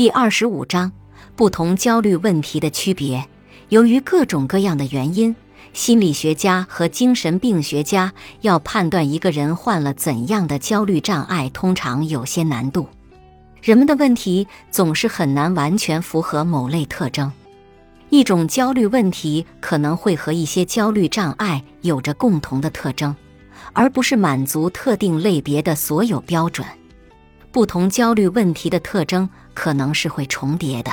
第二十五章：不同焦虑问题的区别。由于各种各样的原因，心理学家和精神病学家要判断一个人患了怎样的焦虑障碍，通常有些难度。人们的问题总是很难完全符合某类特征。一种焦虑问题可能会和一些焦虑障碍有着共同的特征，而不是满足特定类别的所有标准。不同焦虑问题的特征可能是会重叠的，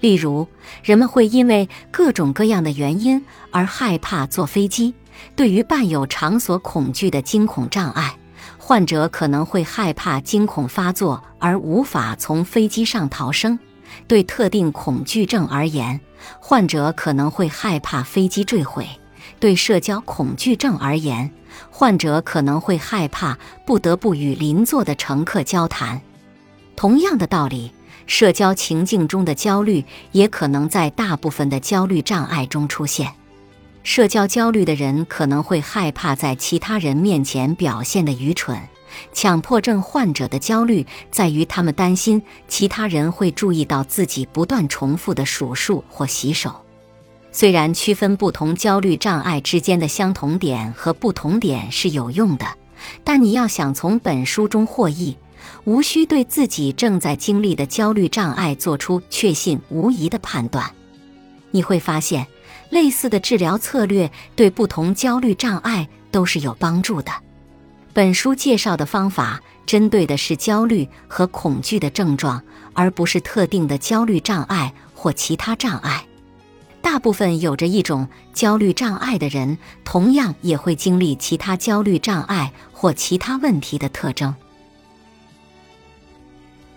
例如，人们会因为各种各样的原因而害怕坐飞机。对于伴有场所恐惧的惊恐障碍，患者可能会害怕惊恐发作而无法从飞机上逃生；对特定恐惧症而言，患者可能会害怕飞机坠毁；对社交恐惧症而言，患者可能会害怕不得不与邻座的乘客交谈。同样的道理，社交情境中的焦虑也可能在大部分的焦虑障碍中出现。社交焦虑的人可能会害怕在其他人面前表现的愚蠢。强迫症患者的焦虑在于他们担心其他人会注意到自己不断重复的数数或洗手。虽然区分不同焦虑障碍之间的相同点和不同点是有用的，但你要想从本书中获益，无需对自己正在经历的焦虑障碍做出确信无疑的判断。你会发现，类似的治疗策略对不同焦虑障碍都是有帮助的。本书介绍的方法针对的是焦虑和恐惧的症状，而不是特定的焦虑障碍或其他障碍。大部分有着一种焦虑障碍的人，同样也会经历其他焦虑障碍或其他问题的特征。